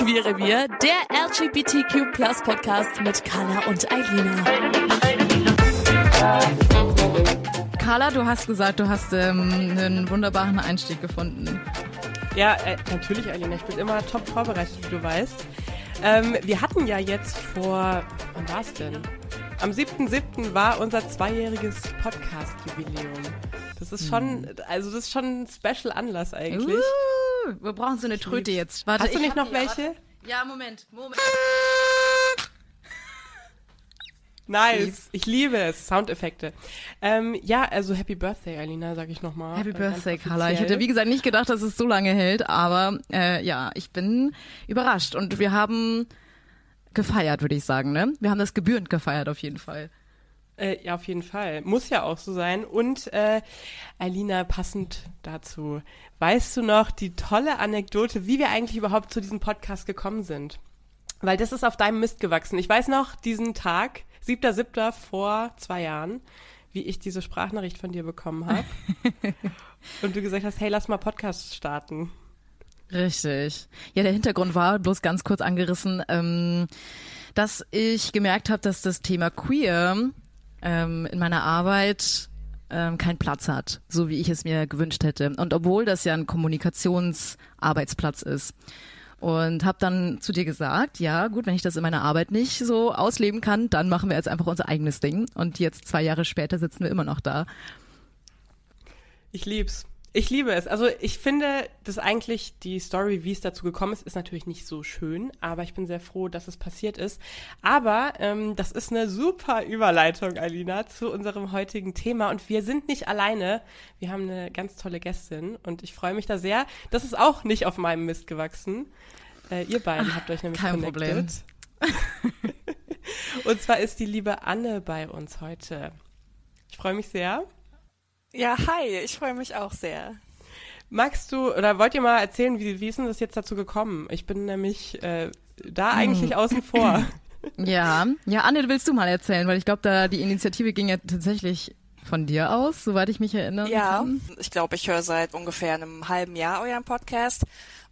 Queerrevier, der LGBTQ Podcast mit Carla und Eilina. Carla, du hast gesagt, du hast ähm, einen wunderbaren Einstieg gefunden. Ja, äh, natürlich, Alina. Ich bin immer top vorbereitet, wie du weißt. Ähm, wir hatten ja jetzt vor, wann war es denn? Am 7.7. war unser zweijähriges Podcast-Jubiläum. Das ist schon, also das ist schon ein Special Anlass eigentlich. Uh, wir brauchen so eine Tröte jetzt. Warte, Hast du ich nicht noch welche? Ja, Moment, Moment. Nice. Ich liebe es. Soundeffekte. Ähm, ja, also Happy Birthday, Alina, sag ich nochmal. Happy Äh, Birthday, Carla. Ich hätte, wie gesagt, nicht gedacht, dass es so lange hält, aber äh, ja, ich bin überrascht. Und wir haben gefeiert, würde ich sagen, ne? Wir haben das gebührend gefeiert auf jeden Fall. Äh, ja, auf jeden Fall. Muss ja auch so sein. Und äh, Alina, passend dazu, weißt du noch die tolle Anekdote, wie wir eigentlich überhaupt zu diesem Podcast gekommen sind? Weil das ist auf deinem Mist gewachsen. Ich weiß noch diesen Tag, 7.7. vor zwei Jahren, wie ich diese Sprachnachricht von dir bekommen habe. und du gesagt hast, hey, lass mal Podcast starten. Richtig. Ja, der Hintergrund war bloß ganz kurz angerissen, ähm, dass ich gemerkt habe, dass das Thema Queer ähm, in meiner Arbeit ähm, keinen Platz hat, so wie ich es mir gewünscht hätte. Und obwohl das ja ein Kommunikationsarbeitsplatz ist. Und habe dann zu dir gesagt, ja gut, wenn ich das in meiner Arbeit nicht so ausleben kann, dann machen wir jetzt einfach unser eigenes Ding. Und jetzt zwei Jahre später sitzen wir immer noch da. Ich lieb's. Ich liebe es. Also ich finde, dass eigentlich die Story, wie es dazu gekommen ist, ist natürlich nicht so schön, aber ich bin sehr froh, dass es passiert ist. Aber ähm, das ist eine super Überleitung, Alina, zu unserem heutigen Thema. Und wir sind nicht alleine. Wir haben eine ganz tolle Gästin und ich freue mich da sehr. Das ist auch nicht auf meinem Mist gewachsen. Äh, ihr beiden habt euch nämlich kein connected. und zwar ist die liebe Anne bei uns heute. Ich freue mich sehr. Ja, hi, ich freue mich auch sehr. Magst du oder wollt ihr mal erzählen, wie, wie ist denn das jetzt dazu gekommen? Ich bin nämlich äh, da eigentlich außen vor. Ja, ja, Anne, willst du mal erzählen, weil ich glaube, da die Initiative ging ja tatsächlich von dir aus, soweit ich mich erinnere. Ja, ich glaube, ich höre seit ungefähr einem halben Jahr euren Podcast.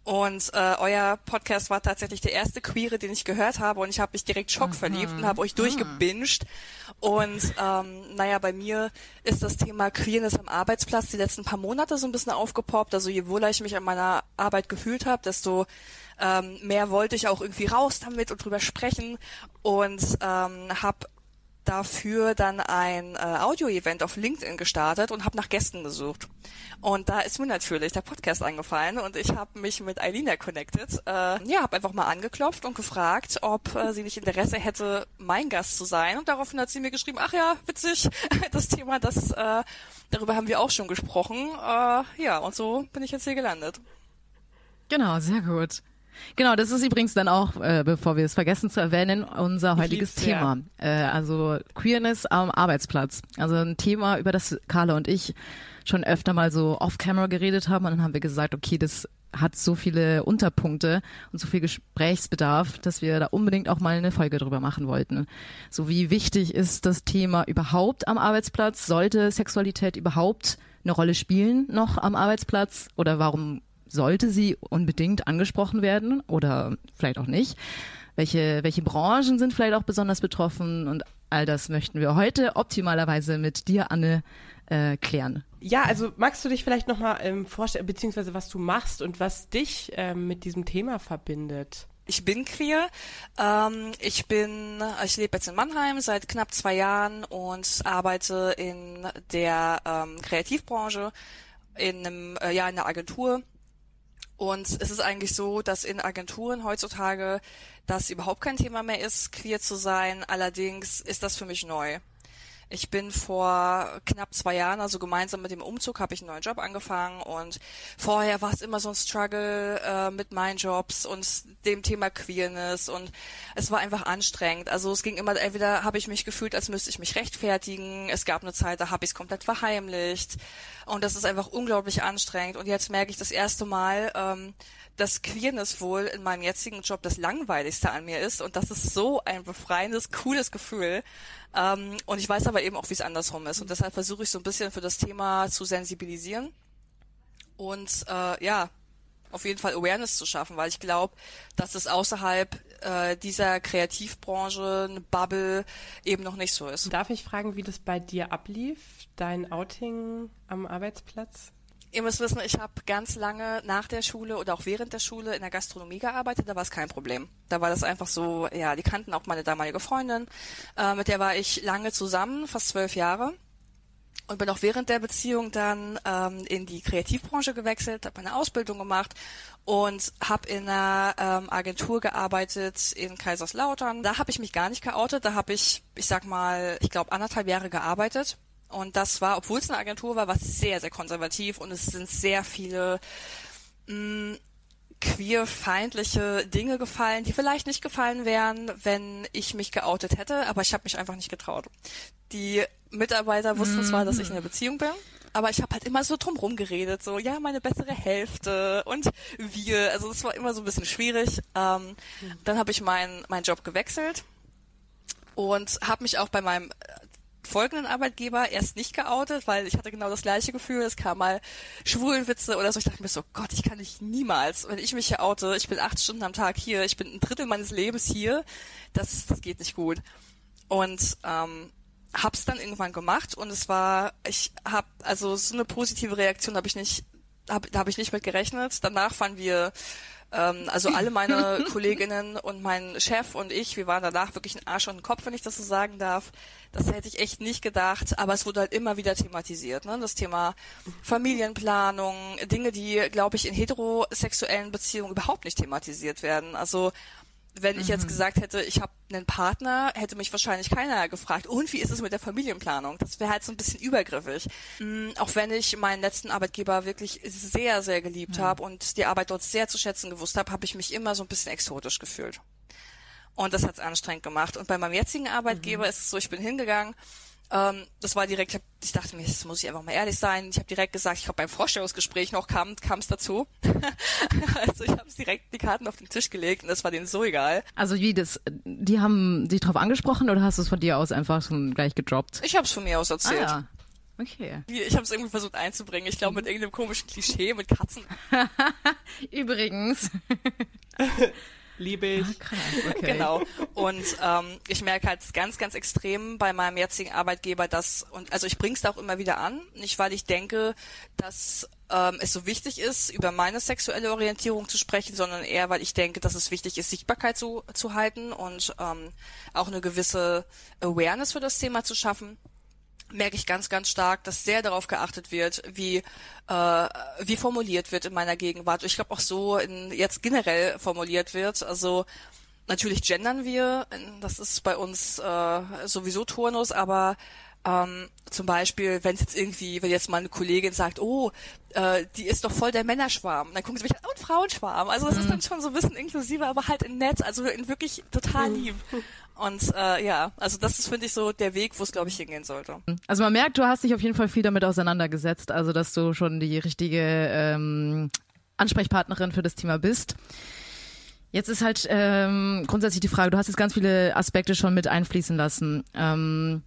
Und äh, euer Podcast war tatsächlich der erste Queere, den ich gehört habe. Und ich habe mich direkt schockverliebt und habe euch durchgebinged. Und ähm, naja, bei mir ist das Thema Queerness am Arbeitsplatz die letzten paar Monate so ein bisschen aufgepoppt. Also je wohler ich mich an meiner Arbeit gefühlt habe, desto ähm, mehr wollte ich auch irgendwie raus damit und drüber sprechen. Und ähm, habe dafür dann ein äh, Audio-Event auf LinkedIn gestartet und habe nach Gästen gesucht. Und da ist mir natürlich der Podcast eingefallen und ich habe mich mit Eilina connected. Äh, ja, habe einfach mal angeklopft und gefragt, ob äh, sie nicht Interesse hätte, mein Gast zu sein. Und daraufhin hat sie mir geschrieben, ach ja, witzig, das Thema, das äh, darüber haben wir auch schon gesprochen. Äh, ja, und so bin ich jetzt hier gelandet. Genau, sehr gut. Genau, das ist übrigens dann auch, äh, bevor wir es vergessen zu erwähnen, unser heutiges. Thema. Äh, also Queerness am Arbeitsplatz. Also ein Thema, über das Carla und ich schon öfter mal so off-camera geredet haben. Und dann haben wir gesagt, okay, das hat so viele Unterpunkte und so viel Gesprächsbedarf, dass wir da unbedingt auch mal eine Folge drüber machen wollten. So wie wichtig ist das Thema überhaupt am Arbeitsplatz? Sollte Sexualität überhaupt eine Rolle spielen noch am Arbeitsplatz? Oder warum sollte sie unbedingt angesprochen werden oder vielleicht auch nicht? Welche, welche Branchen sind vielleicht auch besonders betroffen? Und all das möchten wir heute optimalerweise mit dir, Anne, äh, klären. Ja, also magst du dich vielleicht nochmal ähm, vorstellen, beziehungsweise was du machst und was dich ähm, mit diesem Thema verbindet? Ich bin queer. Ähm, ich bin, ich lebe jetzt in Mannheim seit knapp zwei Jahren und arbeite in der ähm, Kreativbranche in einem, äh, ja, in einer Agentur. Und es ist eigentlich so, dass in Agenturen heutzutage das überhaupt kein Thema mehr ist, queer zu sein. Allerdings ist das für mich neu. Ich bin vor knapp zwei Jahren, also gemeinsam mit dem Umzug, habe ich einen neuen Job angefangen und vorher war es immer so ein Struggle äh, mit meinen Jobs und dem Thema Queerness und es war einfach anstrengend. Also es ging immer, entweder habe ich mich gefühlt, als müsste ich mich rechtfertigen. Es gab eine Zeit, da habe ich es komplett verheimlicht und das ist einfach unglaublich anstrengend. Und jetzt merke ich das erste Mal, ähm, dass Queerness wohl in meinem jetzigen Job das langweiligste an mir ist und das ist so ein befreiendes, cooles Gefühl. Ähm, und ich weiß aber eben auch, wie es andersrum ist und deshalb versuche ich so ein bisschen für das Thema zu sensibilisieren und äh, ja, auf jeden Fall Awareness zu schaffen, weil ich glaube, dass es außerhalb äh, dieser Kreativbranche, eine Bubble, eben noch nicht so ist. Darf ich fragen, wie das bei dir ablief, dein Outing am Arbeitsplatz? Ihr müsst wissen, ich habe ganz lange nach der Schule oder auch während der Schule in der Gastronomie gearbeitet, da war es kein Problem. Da war das einfach so, ja, die kannten auch meine damalige Freundin, äh, mit der war ich lange zusammen, fast zwölf Jahre. Und bin auch während der Beziehung dann ähm, in die Kreativbranche gewechselt, habe eine Ausbildung gemacht und habe in einer ähm, Agentur gearbeitet in Kaiserslautern. Da habe ich mich gar nicht geoutet, da habe ich, ich sag mal, ich glaube anderthalb Jahre gearbeitet und das war, obwohl es eine Agentur war, war sehr, sehr konservativ und es sind sehr viele mh, mm, queerfeindliche Dinge gefallen, die vielleicht nicht gefallen wären, wenn ich mich geoutet hätte, aber ich habe mich einfach nicht getraut. Die Mitarbeiter wussten zwar, dass ich in einer Beziehung bin, aber ich habe halt immer so drumrum geredet, so ja, meine bessere Hälfte und wir. Also es war immer so ein bisschen schwierig. Ähm, dann habe ich meinen meinen Job gewechselt und habe mich auch bei meinem folgenden Arbeitgeber erst nicht geoutet, weil ich hatte genau das gleiche Gefühl. Es kam mal Schwulenwitze oder so. Ich dachte mir so, Gott, ich kann dich niemals, wenn ich mich hier oute, ich bin acht Stunden am Tag hier, ich bin ein Drittel meines Lebens hier, das, das geht nicht gut. Und ähm, hab's dann irgendwann gemacht und es war, ich hab, also so eine positive Reaktion habe ich nicht, hab, da habe ich nicht mit gerechnet. Danach waren wir ähm, also alle meine Kolleginnen und mein Chef und ich, wir waren danach wirklich ein Arsch und ein Kopf, wenn ich das so sagen darf. Das hätte ich echt nicht gedacht, aber es wurde halt immer wieder thematisiert. Ne? Das Thema Familienplanung, Dinge, die, glaube ich, in heterosexuellen Beziehungen überhaupt nicht thematisiert werden. Also wenn ich jetzt mhm. gesagt hätte, ich habe einen Partner, hätte mich wahrscheinlich keiner gefragt, und wie ist es mit der Familienplanung? Das wäre halt so ein bisschen übergriffig. Mhm, auch wenn ich meinen letzten Arbeitgeber wirklich sehr, sehr geliebt ja. habe und die Arbeit dort sehr zu schätzen gewusst habe, habe ich mich immer so ein bisschen exotisch gefühlt. Und das hat es anstrengend gemacht. Und bei meinem jetzigen Arbeitgeber mhm. ist es so, ich bin hingegangen, ähm, das war direkt, ich dachte mir, das muss ich einfach mal ehrlich sein. Ich habe direkt gesagt, ich habe beim Vorstellungsgespräch noch kam es dazu. also ich habe direkt die Karten auf den Tisch gelegt und das war denen so egal. Also wie das, die haben dich drauf angesprochen oder hast du es von dir aus einfach schon gleich gedroppt? Ich habe es von mir aus erzählt. Ah, ja. Okay. Ich habe es irgendwie versucht einzubringen. Ich glaube mit irgendeinem komischen Klischee mit Katzen. Übrigens. Liebe ich. Ah, krass, okay. Genau. Und ähm, ich merke halt ganz, ganz extrem bei meinem jetzigen Arbeitgeber, dass, und also ich bringe es auch immer wieder an, nicht weil ich denke, dass ähm, es so wichtig ist, über meine sexuelle Orientierung zu sprechen, sondern eher, weil ich denke, dass es wichtig ist, Sichtbarkeit zu, zu halten und ähm, auch eine gewisse Awareness für das Thema zu schaffen merke ich ganz, ganz stark, dass sehr darauf geachtet wird, wie, äh, wie formuliert wird in meiner Gegenwart. Ich glaube auch so in, jetzt generell formuliert wird. Also natürlich gendern wir, das ist bei uns äh, sowieso Turnus, aber ähm, zum Beispiel, wenn es jetzt irgendwie, wenn jetzt mal eine Kollegin sagt, oh, äh, die ist doch voll der Männerschwarm, dann gucken sie mich an, und Frauenschwarm. Also das mhm. ist dann schon so ein bisschen inklusiver, aber halt in nett, also in wirklich total lieb. Und äh, ja, also das ist, finde ich, so der Weg, wo es, glaube ich, hingehen sollte. Also man merkt, du hast dich auf jeden Fall viel damit auseinandergesetzt, also dass du schon die richtige ähm, Ansprechpartnerin für das Thema bist. Jetzt ist halt ähm, grundsätzlich die Frage, du hast jetzt ganz viele Aspekte schon mit einfließen lassen. Ähm,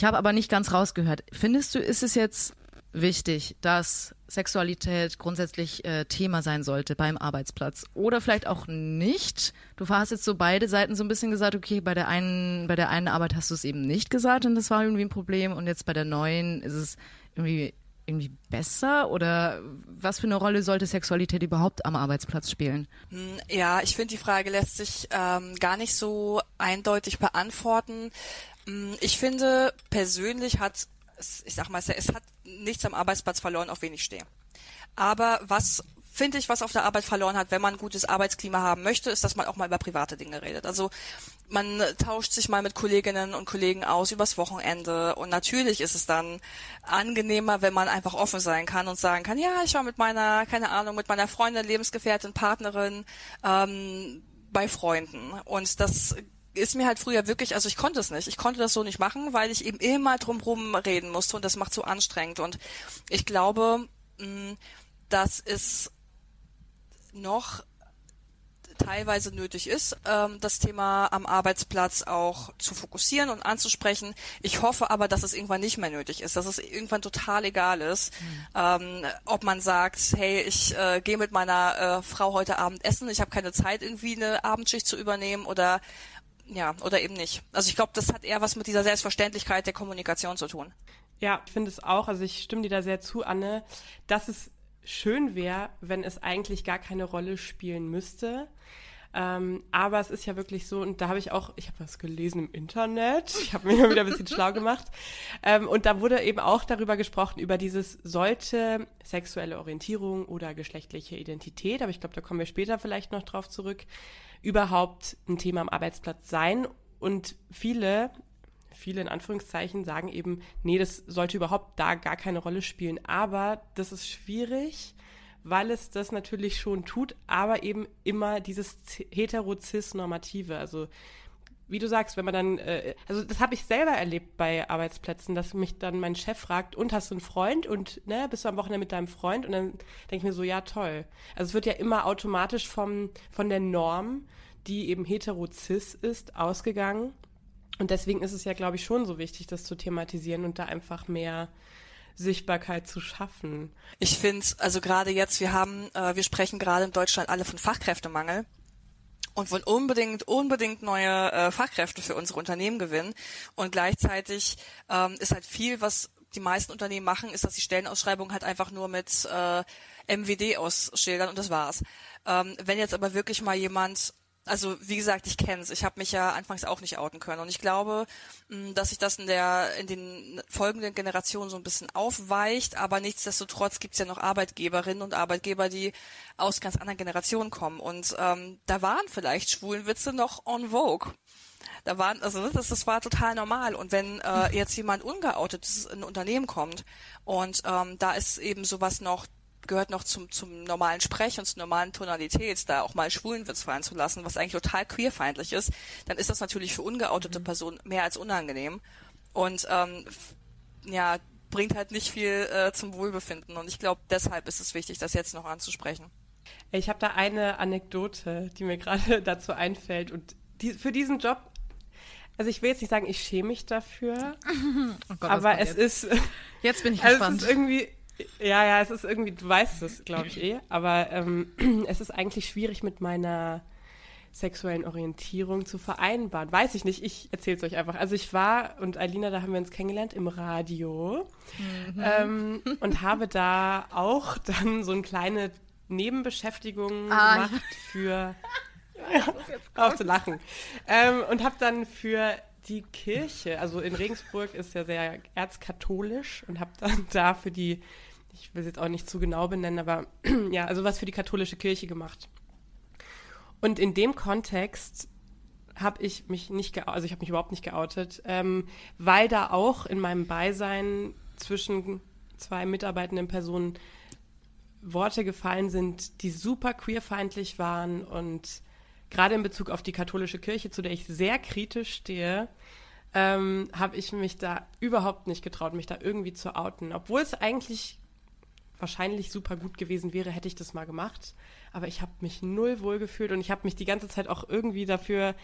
ich habe aber nicht ganz rausgehört. Findest du, ist es jetzt wichtig, dass Sexualität grundsätzlich äh, Thema sein sollte beim Arbeitsplatz oder vielleicht auch nicht. Du hast jetzt so beide Seiten so ein bisschen gesagt, okay, bei der einen, bei der einen Arbeit hast du es eben nicht gesagt und das war irgendwie ein Problem und jetzt bei der neuen ist es irgendwie irgendwie besser oder was für eine Rolle sollte Sexualität überhaupt am Arbeitsplatz spielen? Hm, ja, ich finde die Frage lässt sich ähm, gar nicht so eindeutig beantworten. Hm, ich finde persönlich hat ich sag mal, es hat nichts am Arbeitsplatz verloren, auf wen ich stehe. Aber was finde ich, was auf der Arbeit verloren hat, wenn man ein gutes Arbeitsklima haben möchte, ist, dass man auch mal über private Dinge redet. Also man tauscht sich mal mit Kolleginnen und Kollegen aus übers Wochenende und natürlich ist es dann angenehmer, wenn man einfach offen sein kann und sagen kann, ja, ich war mit meiner, keine Ahnung, mit meiner Freundin, Lebensgefährtin, Partnerin ähm, bei Freunden und das ist mir halt früher wirklich, also ich konnte es nicht. Ich konnte das so nicht machen, weil ich eben immer drumherum reden musste und das macht so anstrengend. Und ich glaube, mh, dass es noch teilweise nötig ist, ähm, das Thema am Arbeitsplatz auch zu fokussieren und anzusprechen. Ich hoffe aber, dass es irgendwann nicht mehr nötig ist, dass es irgendwann total egal ist, mhm. ob man sagt, hey, ich äh, gehe mit meiner äh, Frau heute Abend essen, ich habe keine Zeit, irgendwie eine Abendschicht zu übernehmen oder ja, oder eben nicht. Also ich glaube, das hat eher was mit dieser Selbstverständlichkeit der Kommunikation zu tun. Ja, ich finde es auch, also ich stimme dir da sehr zu, Anne, dass es schön wäre, wenn es eigentlich gar keine Rolle spielen müsste. Ähm, aber es ist ja wirklich so, und da habe ich auch, ich habe was gelesen im Internet, ich habe mich mal wieder ein bisschen schlau gemacht. Ähm, und da wurde eben auch darüber gesprochen, über dieses sollte sexuelle Orientierung oder geschlechtliche Identität, aber ich glaube, da kommen wir später vielleicht noch drauf zurück, überhaupt ein Thema am Arbeitsplatz sein. Und viele, viele in Anführungszeichen sagen eben, nee, das sollte überhaupt da gar keine Rolle spielen. Aber das ist schwierig, weil es das natürlich schon tut, aber eben immer dieses hetero-cis-normative. Also wie du sagst, wenn man dann, äh, also das habe ich selber erlebt bei Arbeitsplätzen, dass mich dann mein Chef fragt, und hast du einen Freund und ne, bist du am Wochenende mit deinem Freund? Und dann denke ich mir so, ja toll. Also es wird ja immer automatisch vom, von der Norm, die eben hetero-cis ist, ausgegangen. Und deswegen ist es ja, glaube ich, schon so wichtig, das zu thematisieren und da einfach mehr Sichtbarkeit zu schaffen. Ich finde, also gerade jetzt, wir haben, äh, wir sprechen gerade in Deutschland alle von Fachkräftemangel und wollen unbedingt, unbedingt neue äh, Fachkräfte für unsere Unternehmen gewinnen. Und gleichzeitig ähm, ist halt viel, was die meisten Unternehmen machen, ist, dass die Stellenausschreibungen halt einfach nur mit äh, MWD ausschildern und das war's. Ähm, wenn jetzt aber wirklich mal jemand also wie gesagt, ich kenne es. Ich habe mich ja anfangs auch nicht outen können. Und ich glaube, mm, dass sich das in der in den folgenden Generationen so ein bisschen aufweicht, aber nichtsdestotrotz gibt es ja noch Arbeitgeberinnen und Arbeitgeber, die aus ganz anderen Generationen kommen. Und ähm, da waren vielleicht Schwulenwitze noch on vogue. Da waren, also das, das war total normal. Und wenn äh, jetzt jemand ungeoutetes in ein Unternehmen kommt und ähm, da ist eben sowas noch gehört noch zum, zum normalen Sprech und zur normalen Tonalität, da auch mal Schwulenwitz fallen zu lassen, was eigentlich total queerfeindlich ist, dann ist das natürlich für ungeoutete mhm. Personen mehr als unangenehm. Und ähm, ja, bringt halt nicht viel äh, zum Wohlbefinden. Und ich glaube, deshalb ist es wichtig, das jetzt noch anzusprechen. Ich habe da eine Anekdote, die mir gerade dazu einfällt. Und die, für diesen Job, also ich will jetzt nicht sagen, ich schäme mich dafür, oh Gott, aber es jetzt? ist. Jetzt bin ich gespannt. Also es ist irgendwie ja, ja, es ist irgendwie, du weißt es, glaube ich eh, aber ähm, es ist eigentlich schwierig mit meiner sexuellen Orientierung zu vereinbaren. Weiß ich nicht, ich erzähle es euch einfach. Also ich war, und Alina, da haben wir uns kennengelernt im Radio mhm. ähm, und habe da auch dann so eine kleine Nebenbeschäftigung ah, gemacht für... Ja, auf zu lachen. Ähm, und habe dann für die Kirche, also in Regensburg ist ja sehr erzkatholisch und habe dann da für die ich will es jetzt auch nicht zu genau benennen, aber ja, also was für die katholische Kirche gemacht. Und in dem Kontext habe ich mich nicht geoutet, also ich habe mich überhaupt nicht geoutet, ähm, weil da auch in meinem Beisein zwischen zwei mitarbeitenden Personen Worte gefallen sind, die super queerfeindlich waren und gerade in Bezug auf die katholische Kirche, zu der ich sehr kritisch stehe, ähm, habe ich mich da überhaupt nicht getraut, mich da irgendwie zu outen, obwohl es eigentlich wahrscheinlich super gut gewesen wäre, hätte ich das mal gemacht. Aber ich habe mich null wohl gefühlt und ich habe mich die ganze Zeit auch irgendwie dafür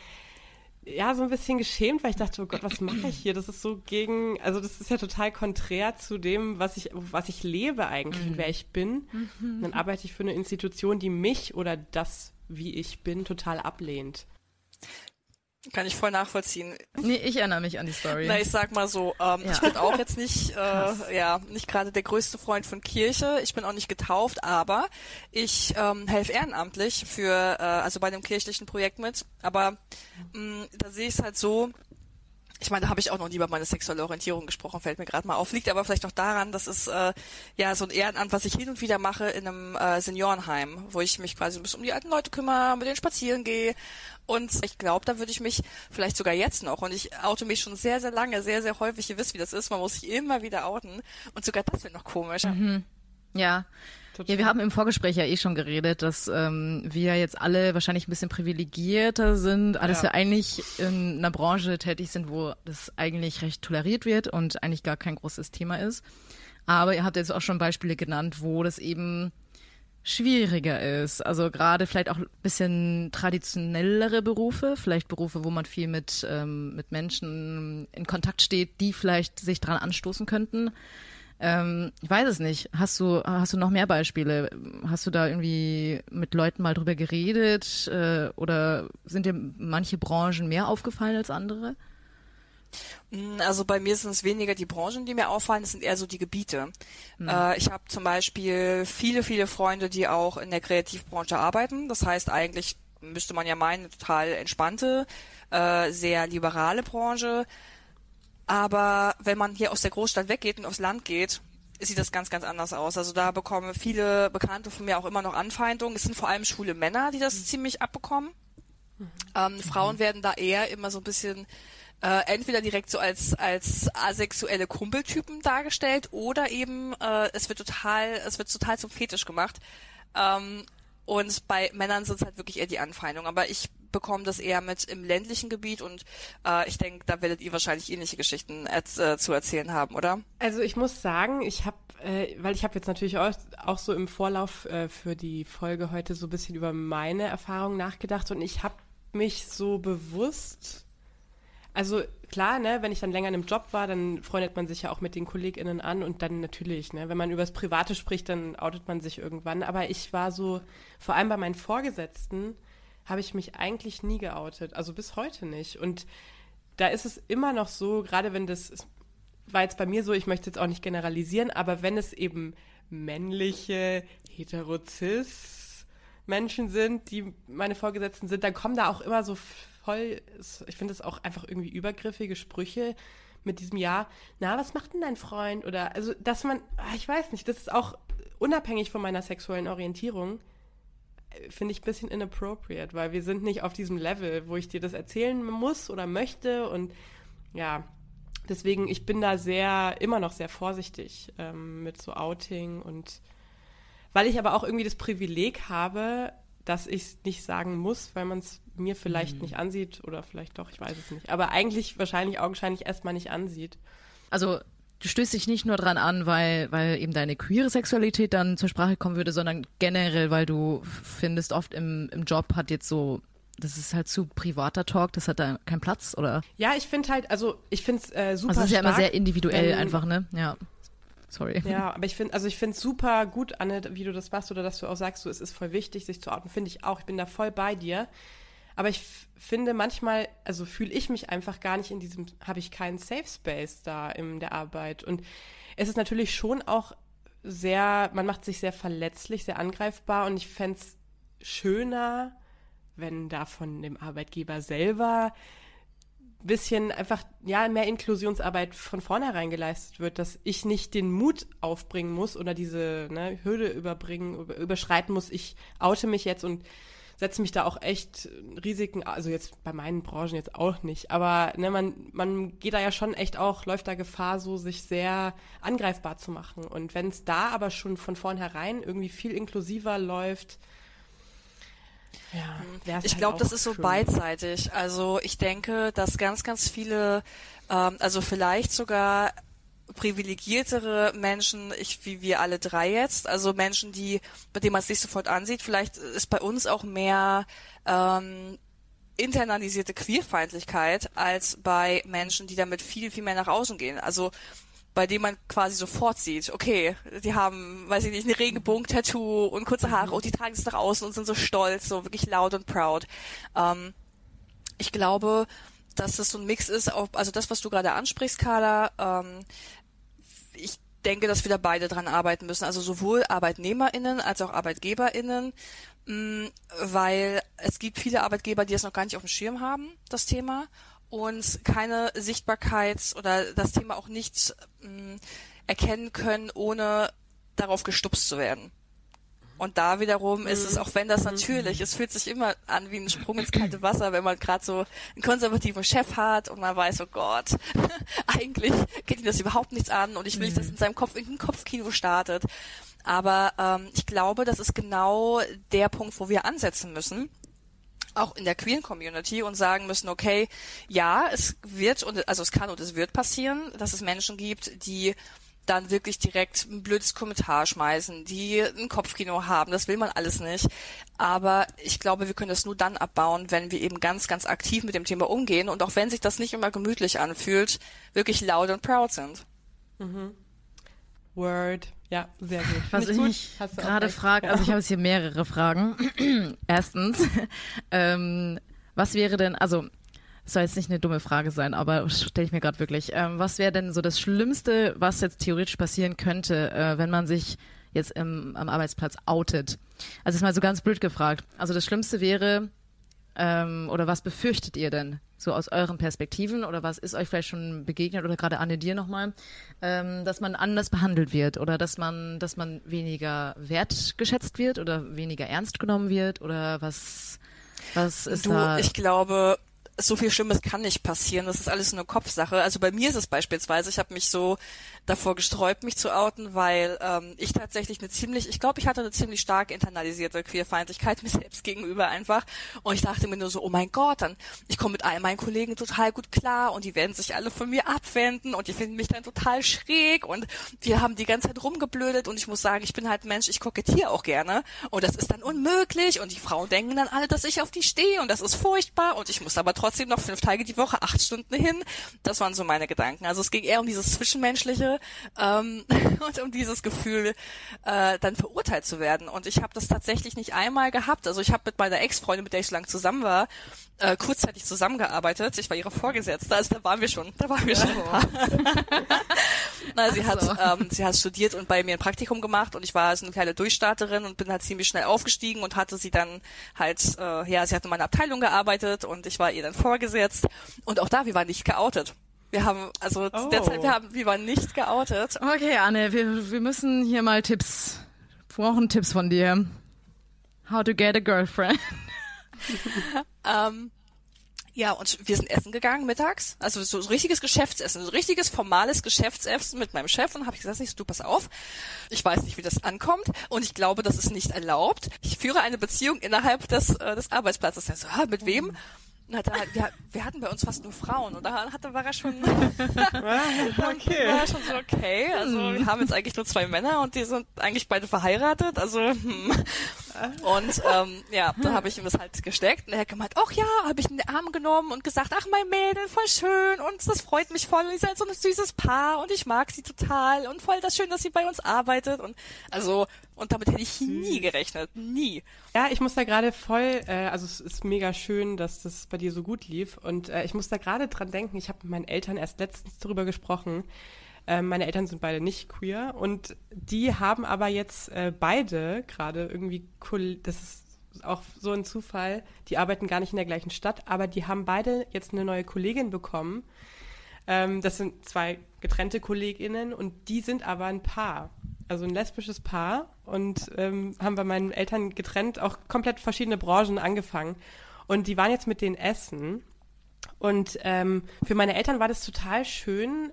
ja so ein bisschen geschämt, weil ich dachte, oh Gott, was mache ich hier? Das ist so gegen, also das ist ja total konträr zu dem, was ich, was ich lebe eigentlich mhm. und wer ich bin. Mhm. Dann arbeite ich für eine Institution, die mich oder das, wie ich bin, total ablehnt. Kann ich voll nachvollziehen. Nee, ich erinnere mich an die Story. Na, ich sag mal so, ähm, ja. ich bin auch jetzt nicht, äh, ja, nicht gerade der größte Freund von Kirche. Ich bin auch nicht getauft, aber ich ähm, helfe ehrenamtlich für, äh, also bei dem kirchlichen Projekt mit. Aber mh, mm, da sehe ich es halt so, ich meine, da habe ich auch noch nie über meine sexuelle Orientierung gesprochen, fällt mir gerade mal auf. Liegt aber vielleicht auch daran, dass es äh, ja so ein Ehrenamt, was ich hin und wieder mache in einem äh, Seniorenheim, wo ich mich quasi ein bisschen um die alten Leute kümmere, mit denen spazieren gehe. Und ich glaube, da würde ich mich vielleicht sogar jetzt noch, und ich oute mich schon sehr, sehr lange, sehr, sehr häufig, ihr wisst, wie das ist, man muss sich immer wieder outen. Und sogar das wird noch komisch. Mhm. Ja. Total. Ja, wir haben im Vorgespräch ja eh schon geredet, dass ähm, wir jetzt alle wahrscheinlich ein bisschen privilegierter sind, alles ja. wir eigentlich in einer Branche tätig sind, wo das eigentlich recht toleriert wird und eigentlich gar kein großes Thema ist. Aber ihr habt jetzt auch schon Beispiele genannt, wo das eben schwieriger ist. Also gerade vielleicht auch ein bisschen traditionellere Berufe, vielleicht Berufe, wo man viel mit, ähm, mit Menschen in Kontakt steht, die vielleicht sich dran anstoßen könnten. Ähm, ich weiß es nicht. Hast du, hast du noch mehr Beispiele? Hast du da irgendwie mit Leuten mal drüber geredet? Äh, oder sind dir manche Branchen mehr aufgefallen als andere? Mm, also bei mir sind es weniger die Branchen, die mir auffallen, es sind eher so die Gebiete. Mhm. Äh, ich habe zum Beispiel viele, viele Freunde, die auch in der Kreativbranche arbeiten. Das heißt eigentlich müsste man ja meinen, total entspannte, äh, sehr liberale Branche. Aber wenn man hier aus der Großstadt weggeht und aufs Land geht, sieht das ganz, ganz anders aus. Also da bekommen viele Bekannte von mir auch immer noch Anfeindungen. Es sind vor allem schwule Männer, die das mhm. ziemlich abbekommen. Mhm. Ähm, Frauen werden da eher immer so ein bisschen äh, entweder direkt so als als asexuelle Kumpeltypen dargestellt oder eben äh, es wird total es wird total zum Fetisch gemacht. Ähm, und bei Männern sind es halt wirklich eher die Anfeindungen. Aber ich bekomme das eher mit im ländlichen Gebiet und äh, ich denke, da werdet ihr wahrscheinlich ähnliche Geschichten äh, zu erzählen haben, oder? Also ich muss sagen, ich habe, äh, weil ich habe jetzt natürlich auch, auch so im Vorlauf äh, für die Folge heute so ein bisschen über meine Erfahrungen nachgedacht und ich habe mich so bewusst also klar, ne, wenn ich dann länger in einem Job war, dann freundet man sich ja auch mit den KollegInnen an und dann natürlich, ne, wenn man über das Private spricht, dann outet man sich irgendwann. Aber ich war so, vor allem bei meinen Vorgesetzten, habe ich mich eigentlich nie geoutet. Also bis heute nicht. Und da ist es immer noch so, gerade wenn das, war jetzt bei mir so, ich möchte jetzt auch nicht generalisieren, aber wenn es eben männliche, heterozis Menschen sind, die meine Vorgesetzten sind, dann kommen da auch immer so voll, ich finde es auch einfach irgendwie übergriffige Sprüche mit diesem Ja, na, was macht denn dein Freund? Oder, also, dass man, ah, ich weiß nicht, das ist auch unabhängig von meiner sexuellen Orientierung, finde ich ein bisschen inappropriate, weil wir sind nicht auf diesem Level, wo ich dir das erzählen muss oder möchte und ja, deswegen, ich bin da sehr, immer noch sehr vorsichtig ähm, mit so Outing und weil ich aber auch irgendwie das Privileg habe, dass ich es nicht sagen muss, weil man es mir vielleicht mhm. nicht ansieht oder vielleicht doch, ich weiß es nicht. Aber eigentlich wahrscheinlich augenscheinlich erstmal nicht ansieht. Also du stößt dich nicht nur dran an, weil, weil eben deine queere Sexualität dann zur Sprache kommen würde, sondern generell, weil du findest, oft im, im Job hat jetzt so das ist halt zu privater Talk, das hat da keinen Platz, oder? Ja, ich finde halt, also ich finde es äh, super. Also es ist ja immer sehr individuell wenn, einfach, ne? Ja. Sorry. Ja, aber ich finde, also ich finde es super gut, Anne, wie du das machst oder dass du auch sagst, so, es ist voll wichtig, sich zu outen. Finde ich auch. Ich bin da voll bei dir. Aber ich finde manchmal, also fühle ich mich einfach gar nicht in diesem, habe ich keinen Safe Space da in der Arbeit. Und es ist natürlich schon auch sehr, man macht sich sehr verletzlich, sehr angreifbar und ich fände es schöner, wenn da von dem Arbeitgeber selber ein bisschen einfach, ja, mehr Inklusionsarbeit von vornherein geleistet wird, dass ich nicht den Mut aufbringen muss oder diese ne, Hürde überbringen, überschreiten muss, ich oute mich jetzt und setze mich da auch echt Risiken, also jetzt bei meinen Branchen jetzt auch nicht, aber ne, man, man geht da ja schon echt auch, läuft da Gefahr, so sich sehr angreifbar zu machen. Und wenn es da aber schon von vornherein irgendwie viel inklusiver läuft, ja, ich halt glaube, das ist so schön. beidseitig. Also ich denke, dass ganz, ganz viele, ähm, also vielleicht sogar privilegiertere Menschen, ich, wie wir alle drei jetzt, also Menschen, die, bei denen man es nicht sofort ansieht, vielleicht ist bei uns auch mehr ähm, internalisierte Queerfeindlichkeit als bei Menschen, die damit viel, viel mehr nach außen gehen. Also bei dem man quasi sofort sieht, okay, die haben, weiß ich nicht, ein Regenbogen-Tattoo und kurze Haare und die tragen es nach außen und sind so stolz, so wirklich laut und proud. Ähm, ich glaube, dass das so ein Mix ist, auch, also das, was du gerade ansprichst, Carla, ähm, ich denke, dass wir da beide dran arbeiten müssen, also sowohl ArbeitnehmerInnen als auch ArbeitgeberInnen, mm, weil es gibt viele Arbeitgeber, die das noch gar nicht auf dem Schirm haben, das Thema, und keine Sichtbarkeit oder das Thema auch nicht mh, erkennen können, ohne darauf gestupst zu werden. Und da wiederum ist es, mhm. auch wenn das natürlich, es fühlt sich immer an wie ein Sprung ins kalte Wasser, wenn man gerade so einen konservativen Chef hat und man weiß, oh Gott, eigentlich geht ihm das überhaupt nichts an und ich will nicht, dass mhm. in seinem Kopf irgendein Kopfkino startet. Aber ähm, ich glaube, das ist genau der Punkt, wo wir ansetzen müssen auch in der queeren Community und sagen müssen, okay, ja, es wird und also es kann und es wird passieren, dass es Menschen gibt, die dann wirklich direkt ein blödes Kommentar schmeißen, die ein Kopfkino haben. Das will man alles nicht. Aber ich glaube, wir können das nur dann abbauen, wenn wir eben ganz, ganz aktiv mit dem Thema umgehen und auch wenn sich das nicht immer gemütlich anfühlt, wirklich laut und proud sind. Mhm. Word. Ja, sehr gut. Was ich mich gerade frage, also ich habe jetzt hier mehrere Fragen. Erstens, ähm, was wäre denn, also das soll jetzt nicht eine dumme Frage sein, aber stelle ich mir gerade wirklich. Ähm, was wäre denn so das Schlimmste, was jetzt theoretisch passieren könnte, äh, wenn man sich jetzt im, am Arbeitsplatz outet? Also ist mal so ganz blöd gefragt. Also das Schlimmste wäre, ähm, oder was befürchtet ihr denn so aus euren Perspektiven oder was ist euch vielleicht schon begegnet oder gerade Anne dir nochmal, ähm, dass man anders behandelt wird oder dass man, dass man weniger wertgeschätzt wird oder weniger ernst genommen wird oder was, was ist du, da? Ich glaube, so viel Schlimmes kann nicht passieren. Das ist alles nur Kopfsache. Also bei mir ist es beispielsweise, ich habe mich so davor gesträubt, mich zu outen, weil ähm, ich tatsächlich eine ziemlich, ich glaube, ich hatte eine ziemlich stark internalisierte Queerfeindlichkeit mir selbst gegenüber einfach. Und ich dachte mir nur so, oh mein Gott, dann ich komme mit all meinen Kollegen total gut klar und die werden sich alle von mir abwenden und die finden mich dann total schräg und wir haben die ganze Zeit rumgeblödet und ich muss sagen, ich bin halt Mensch, ich kokettiere auch gerne und das ist dann unmöglich und die Frauen denken dann alle, dass ich auf die stehe und das ist furchtbar und ich muss aber trotzdem noch fünf Tage die Woche, acht Stunden hin. Das waren so meine Gedanken. Also es ging eher um dieses Zwischenmenschliche ähm, und um dieses Gefühl, äh, dann verurteilt zu werden. Und ich habe das tatsächlich nicht einmal gehabt. Also ich habe mit meiner Ex-Freundin, mit der ich so lange zusammen war, äh, kurzzeitig zusammengearbeitet. Ich war ihre Vorgesetzte, also da waren wir schon, da waren wir schon. Na, sie hat, ähm, sie hat studiert und bei mir ein Praktikum gemacht und ich war so eine kleine Durchstarterin und bin halt ziemlich schnell aufgestiegen und hatte sie dann halt, äh, ja, sie hat in meiner Abteilung gearbeitet und ich war ihr dann vorgesetzt und auch da, wir waren nicht geoutet. Wir haben, also oh. derzeit, wir haben, wir waren nicht geoutet. Okay, Anne, wir, wir müssen hier mal Tipps, wir brauchen Tipps von dir. How to get a girlfriend. ähm, ja, und wir sind essen gegangen mittags, also so, so richtiges Geschäftsessen, so richtiges formales Geschäftsessen mit meinem Chef und habe ich gesagt, du pass auf, ich weiß nicht, wie das ankommt und ich glaube, das ist nicht erlaubt. Ich führe eine Beziehung innerhalb des, äh, des Arbeitsplatzes. Er so, ah, mit wem? Na, da, wir, wir hatten bei uns fast nur Frauen und da hatte, war er schon, okay. war schon so okay. Also wir haben jetzt eigentlich nur zwei Männer und die sind eigentlich beide verheiratet. Also hm. und ähm, ja, dann habe ich ihm das halt gesteckt und er hat gemeint, ach ja, habe ich in den Arm genommen und gesagt, ach mein Mädel, voll schön und das freut mich voll und ihr seid so ein süßes Paar und ich mag sie total und voll das schön, dass sie bei uns arbeitet und also und damit hätte ich nie gerechnet. Nie. Ja, ich muss da gerade voll, äh, also es ist mega schön, dass das bei dir so gut lief. Und äh, ich muss da gerade dran denken, ich habe mit meinen Eltern erst letztens darüber gesprochen. Äh, meine Eltern sind beide nicht queer und die haben aber jetzt äh, beide gerade irgendwie, cool, das ist auch so ein Zufall, die arbeiten gar nicht in der gleichen Stadt, aber die haben beide jetzt eine neue Kollegin bekommen. Ähm, das sind zwei getrennte KollegInnen und die sind aber ein Paar also ein lesbisches Paar und ähm, haben bei meinen Eltern getrennt auch komplett verschiedene Branchen angefangen. Und die waren jetzt mit denen essen. Und ähm, für meine Eltern war das total schön,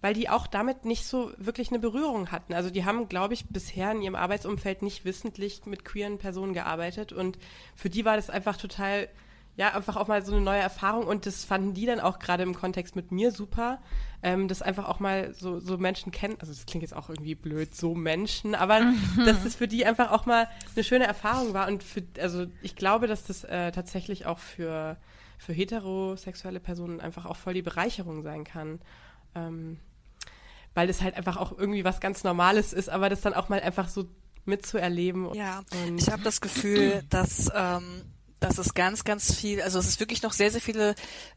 weil die auch damit nicht so wirklich eine Berührung hatten. Also die haben, glaube ich, bisher in ihrem Arbeitsumfeld nicht wissentlich mit queeren Personen gearbeitet. Und für die war das einfach total ja, einfach auch mal so eine neue Erfahrung und das fanden die dann auch gerade im Kontext mit mir super, ähm, das einfach auch mal so, so Menschen kennen, also das klingt jetzt auch irgendwie blöd, so Menschen, aber dass das für die einfach auch mal eine schöne Erfahrung war und für, also ich glaube, dass das äh, tatsächlich auch für, für heterosexuelle Personen einfach auch voll die Bereicherung sein kann. Ähm, weil das halt einfach auch irgendwie was ganz Normales ist, aber das dann auch mal einfach so mitzuerleben. Ja, ich habe das Gefühl, dass ähm, dass es ganz, ganz viel, also dass es wirklich noch sehr, sehr viele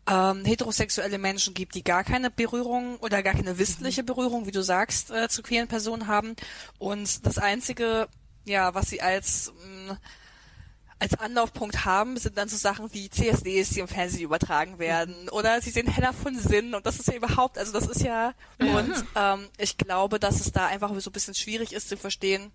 ähm, heterosexuelle Menschen gibt, die gar keine Berührung oder gar keine wissentliche Berührung, wie du sagst, äh, zu queeren Personen haben. Und das Einzige, ja, was sie als mh, mm, als Anlaufpunkt haben, sind dann so Sachen wie CSDs, die im Fernsehen übertragen werden, oder sie sehen Hella von Sinn. Und das ist ja überhaupt, also das ist ja, und ähm, ich glaube, dass es da einfach so ein bisschen schwierig ist zu verstehen,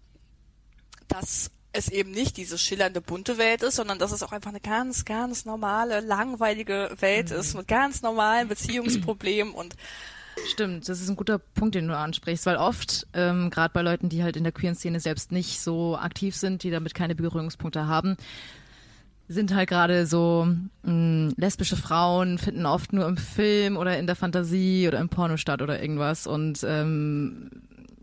dass es eben nicht diese schillernde bunte Welt ist, sondern dass es auch einfach eine ganz, ganz normale, langweilige Welt mhm. ist mit ganz normalen Beziehungsproblemen und Stimmt, das ist ein guter Punkt, den du ansprichst, weil oft, ähm, gerade bei Leuten, die halt in der queeren Szene selbst nicht so aktiv sind, die damit keine Berührungspunkte haben, sind halt gerade so mh, mm, lesbische Frauen, finden oft nur im Film oder in der Fantasie oder im Porno statt oder irgendwas und ähm,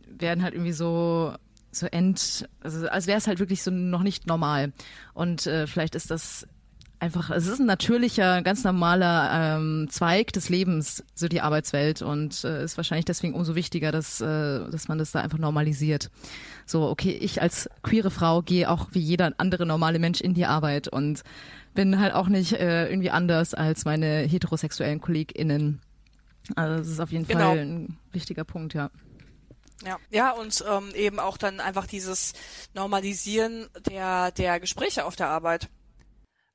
werden halt irgendwie so so end, also als wäre es halt wirklich so noch nicht normal. Und äh, vielleicht ist das einfach, es ist ein natürlicher, ganz normaler ähm, Zweig des Lebens, so die Arbeitswelt und äh, ist wahrscheinlich deswegen umso wichtiger, dass, äh, dass man das da einfach normalisiert. So, okay, ich als queere Frau gehe auch wie jeder andere normale Mensch in die Arbeit und bin halt auch nicht äh, irgendwie anders als meine heterosexuellen KollegInnen. Also das ist auf jeden genau. Fall ein wichtiger Punkt, ja. Ja, ja und ähm, eben auch dann einfach dieses Normalisieren der der Gespräche auf der Arbeit.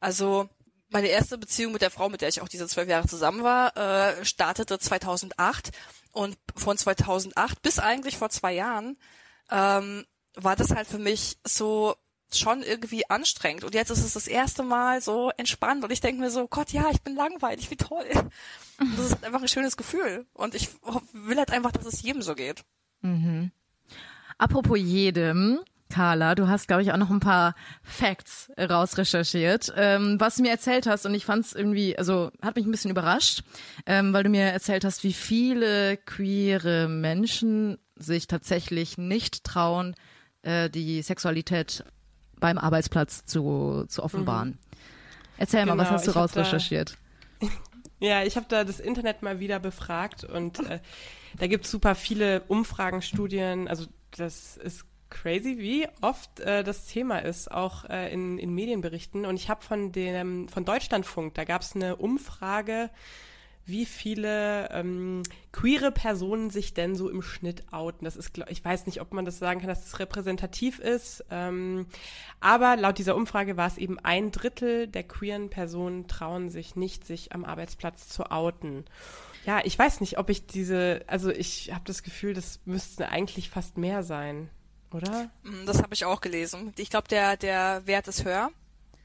Also meine erste Beziehung mit der Frau, mit der ich auch diese zwölf Jahre zusammen war, äh, startete 2008 und von 2008 bis eigentlich vor zwei Jahren ähm, war das halt für mich so schon irgendwie anstrengend. Und jetzt ist es das erste Mal so entspannt und ich denke mir so, Gott, ja, ich bin langweilig, wie toll. Und das ist einfach ein schönes Gefühl. Und ich will halt einfach, dass es jedem so geht. Mhm. Apropos jedem, Carla, du hast, glaube ich, auch noch ein paar Facts rausrecherchiert, ähm, was du mir erzählt hast. Und ich fand es irgendwie, also hat mich ein bisschen überrascht, ähm, weil du mir erzählt hast, wie viele queere Menschen sich tatsächlich nicht trauen, äh, die Sexualität beim Arbeitsplatz zu, zu offenbaren. Mhm. Erzähl genau, mal, was genau, hast du rausrecherchiert? ja, ich habe da das Internet mal wieder befragt und äh, da gibt es super viele Umfragen, Studien, also das ist crazy, wie oft äh, das Thema ist, auch äh, in, in Medienberichten. Und ich habe von dem von Deutschlandfunk, da gab es eine Umfrage, wie viele ähm, queere Personen sich denn so im Schnitt outen. Das ist, ich weiß nicht, ob man das sagen kann, dass das repräsentativ ist. Ähm, aber laut dieser Umfrage war es eben ein Drittel der queeren Personen trauen sich nicht, sich am Arbeitsplatz zu outen. Ja, ich weiß nicht, ob ich diese, also ich habe das Gefühl, das müsste eigentlich fast mehr sein oder? Das habe ich auch gelesen. Ich glaube, der, der Wert ist höher.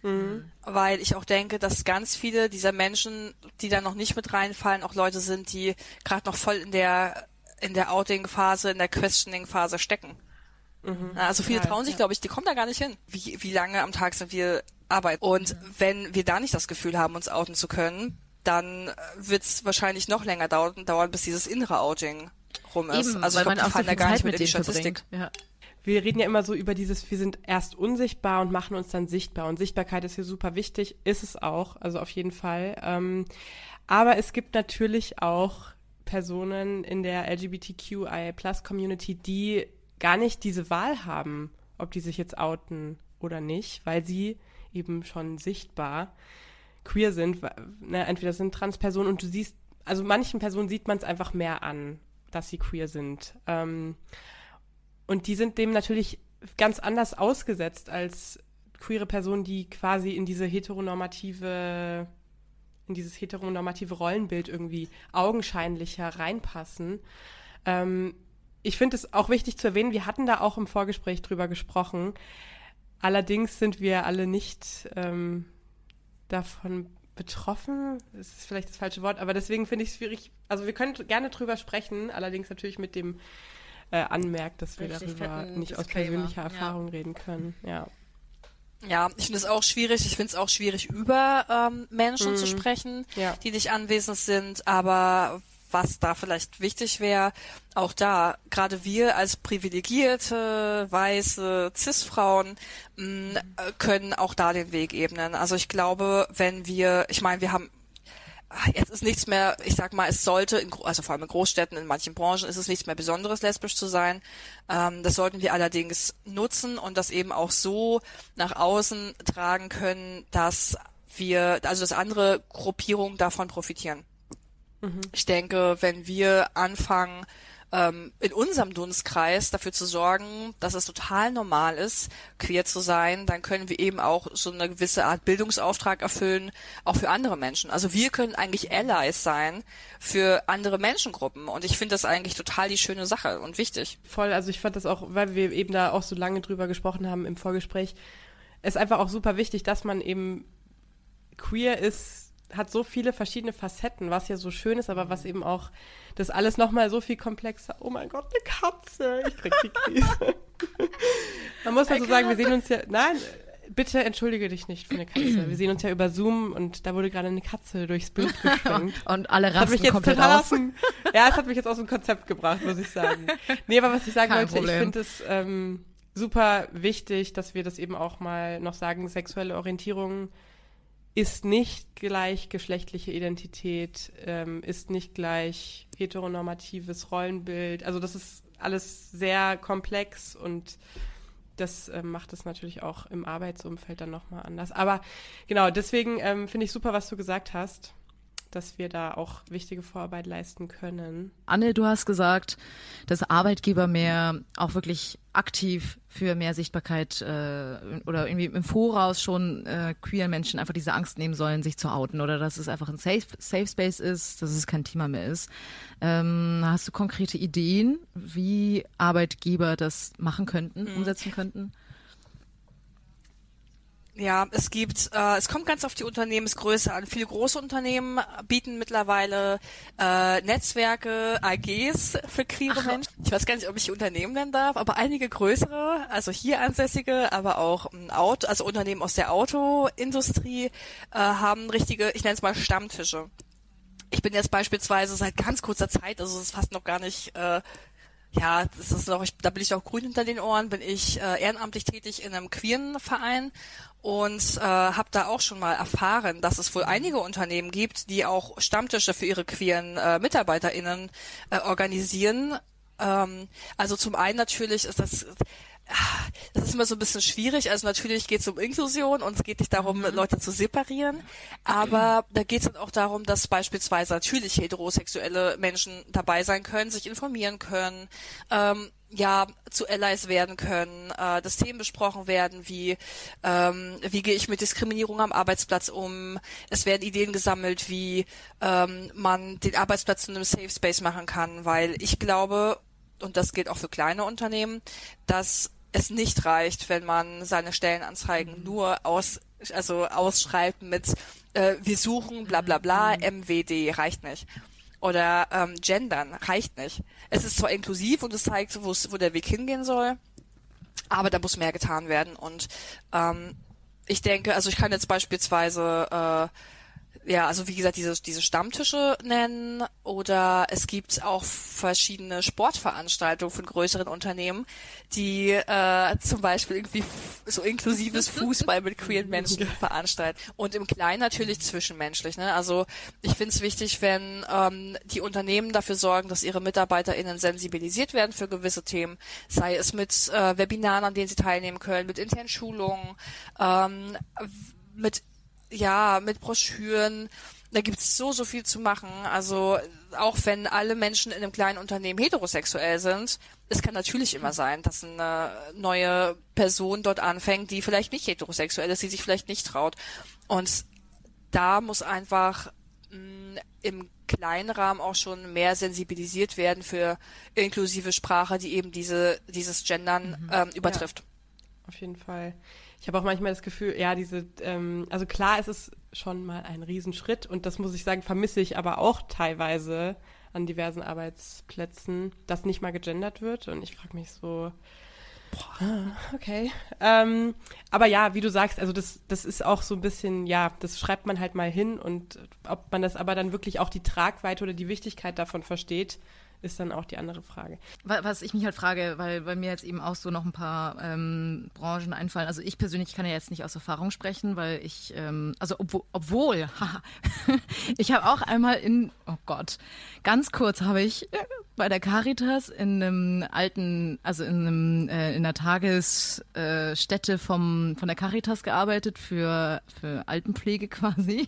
Mhm. Weil ich auch denke, dass ganz viele dieser Menschen, die da noch nicht mit reinfallen, auch Leute sind, die gerade noch voll in der in der Outing-Phase, in der Questioning-Phase stecken. Mhm. Also viele trauen sich, ja. glaube ich, die kommen da gar nicht hin. Wie, wie lange am Tag sind wir arbeiten? Und mhm. wenn wir da nicht das Gefühl haben, uns outen zu können, dann wird es wahrscheinlich noch länger dauern, dauern, bis dieses innere Outing rum ist. Eben, also ich glaube, die fallen da gar nicht mit in die Statistik. Ja wir reden ja immer so über dieses, wir sind erst unsichtbar und machen uns dann sichtbar. Und Sichtbarkeit ist hier super wichtig, ist es auch, also auf jeden Fall. Ähm, aber es gibt natürlich auch Personen in der LGBTQIA-Plus-Community, die gar nicht diese Wahl haben, ob die sich jetzt outen oder nicht, weil sie eben schon sichtbar queer sind. Ne, entweder sind Transpersonen und du siehst, also manchen Personen sieht man es einfach mehr an, dass sie queer sind. Ähm, und die sind dem natürlich ganz anders ausgesetzt als queere Personen, die quasi in diese heteronormative, in dieses heteronormative Rollenbild irgendwie augenscheinlicher reinpassen. Ähm, ich finde es auch wichtig zu erwähnen, wir hatten da auch im Vorgespräch drüber gesprochen. Allerdings sind wir alle nicht ähm, davon betroffen. Das ist vielleicht das falsche Wort, aber deswegen finde ich es schwierig. Also wir können gerne drüber sprechen, allerdings natürlich mit dem äh, anmerkt, dass wir Richtig, darüber nicht aus persönlicher Erfahrung ja. reden können. Ja. Ja, ich finde es auch schwierig. Ich finde es auch schwierig, über ähm, Menschen mhm. zu sprechen, ja. die nicht anwesend sind. Aber was da vielleicht wichtig wäre, auch da, gerade wir als privilegierte, weiße Cis-Frauen mm, können auch da den Weg ebnen. Also ich glaube, wenn wir, ich meine, wir haben jetzt ist nichts mehr, ich sag mal, es sollte, in, also vor allem in Großstädten, in manchen Branchen ist es nichts mehr Besonderes, lesbisch zu sein. Ähm, das sollten wir allerdings nutzen und das eben auch so nach außen tragen können, dass wir, also dass andere Gruppierungen davon profitieren. Mhm. Ich denke, wenn wir anfangen, ähm, in unserem Dunstkreis dafür zu sorgen, dass es total normal ist, queer zu sein, dann können wir eben auch so eine gewisse Art Bildungsauftrag erfüllen, auch für andere Menschen. Also wir können eigentlich Allies sein für andere Menschengruppen und ich finde das eigentlich total die schöne Sache und wichtig. Voll, also ich fand das auch, weil wir eben da auch so lange drüber gesprochen haben im Vorgespräch, ist einfach auch super wichtig, dass man eben queer ist, hat so viele verschiedene Facetten, was ja so schön ist, aber was eben auch das alles nochmal so viel komplexer. Oh mein Gott, eine Katze. Ich krieg die Krise. Man muss also sagen, wir sehen uns ja. Nein, bitte entschuldige dich nicht für eine Katze. Wir sehen uns ja über Zoom und da wurde gerade eine Katze durchs Bild geschwenkt. und alle hat mich rasten jetzt komplett total aus. aus dem, ja, es hat mich jetzt aus dem Konzept gebracht, muss ich sagen. Nee, aber was ich sagen Kein wollte, ich Problem. finde es ähm, super wichtig, dass wir das eben auch mal noch sagen, sexuelle Orientierung ist nicht gleich geschlechtliche Identität, ähm, ist nicht gleich heteronormatives Rollenbild. Also das ist alles sehr komplex und das ähm, macht es natürlich auch im Arbeitsumfeld dann nochmal anders. Aber genau, deswegen ähm, finde ich super, was du gesagt hast, dass wir da auch wichtige Vorarbeit leisten können. Anne, du hast gesagt, dass Arbeitgeber mehr auch wirklich aktiv für mehr Sichtbarkeit äh, oder irgendwie im Voraus schon äh, queeren Menschen einfach diese Angst nehmen sollen, sich zu outen oder dass es einfach ein Safe, Safe Space ist, dass es kein Thema mehr ist. Ähm, hast du konkrete Ideen, wie Arbeitgeber das machen könnten, umsetzen könnten? Ja, es gibt, äh, es kommt ganz auf die Unternehmensgröße an. Viele große Unternehmen bieten mittlerweile äh, Netzwerke, AGs für queere Menschen. Ich weiß gar nicht, ob ich Unternehmen nennen darf, aber einige größere, also hier ansässige, aber auch ähm, Auto, also Unternehmen aus der Autoindustrie äh, haben richtige, ich nenne es mal Stammtische. Ich bin jetzt beispielsweise seit ganz kurzer Zeit, also es ist fast noch gar nicht äh, ja, das ist noch, ich, da bin ich auch grün hinter den Ohren, bin ich äh, ehrenamtlich tätig in einem queeren Verein und äh, habe da auch schon mal erfahren, dass es wohl einige Unternehmen gibt, die auch Stammtische für ihre queeren äh, MitarbeiterInnen äh, organisieren. Ähm, also zum einen natürlich ist das das ist immer so ein bisschen schwierig. Also natürlich geht es um Inklusion und es geht nicht darum, Leute zu separieren. Aber da geht es dann auch darum, dass beispielsweise natürlich heterosexuelle Menschen dabei sein können, sich informieren können, ähm, ja, zu Allies werden können, äh, dass Themen besprochen werden, wie ähm, wie gehe ich mit Diskriminierung am Arbeitsplatz um. Es werden Ideen gesammelt, wie ähm, man den Arbeitsplatz zu einem Safe Space machen kann, weil ich glaube, und das gilt auch für kleine Unternehmen, dass es nicht reicht, wenn man seine Stellenanzeigen nur aus, also ausschreibt mit äh, wir suchen bla bla bla, MWD, reicht nicht. Oder ähm, gendern, reicht nicht. Es ist zwar inklusiv und es zeigt, wo der Weg hingehen soll, aber da muss mehr getan werden. Und ähm, ich denke, also ich kann jetzt beispielsweise äh, ja, also wie gesagt, diese, diese Stammtische nennen oder es gibt auch verschiedene Sportveranstaltungen von größeren Unternehmen, die äh, zum Beispiel irgendwie so inklusives Fußball mit queeren Menschen veranstalten. Und im Kleinen natürlich zwischenmenschlich. Ne? Also ich finde es wichtig, wenn ähm, die Unternehmen dafür sorgen, dass ihre MitarbeiterInnen sensibilisiert werden für gewisse Themen, sei es mit äh, Webinaren, an denen sie teilnehmen können, mit internen Schulungen, ähm, mit ja, mit Broschüren. Da gibt's so, so viel zu machen. Also auch wenn alle Menschen in einem kleinen Unternehmen heterosexuell sind, es kann natürlich immer sein, dass eine neue Person dort anfängt, die vielleicht nicht heterosexuell ist, die sich vielleicht nicht traut. Und da muss einfach mh, im kleinen Rahmen auch schon mehr sensibilisiert werden für inklusive Sprache, die eben diese dieses Gendern ähm, übertrifft. Auf jeden Fall. Ich habe auch manchmal das Gefühl, ja, diese, ähm, also klar, es ist schon mal ein Riesenschritt und das muss ich sagen, vermisse ich aber auch teilweise an diversen Arbeitsplätzen, dass nicht mal gegendert wird und ich frage mich so, boah, okay. Ähm, aber ja, wie du sagst, also das, das ist auch so ein bisschen, ja, das schreibt man halt mal hin und ob man das aber dann wirklich auch die Tragweite oder die Wichtigkeit davon versteht, ist dann auch die andere Frage. Wa- Was ich mich halt frage, weil bei mir jetzt eben auch so noch ein paar ähm, Branchen einfallen. Also ich persönlich kann ja jetzt nicht aus Erfahrung sprechen, weil ich, ähm, also obwohl, obwohl ich habe auch einmal in, oh Gott, ganz kurz habe ich äh, bei der Caritas in einem alten, also in einem äh, in einer Tagesstätte vom von der Caritas gearbeitet für für Altenpflege quasi.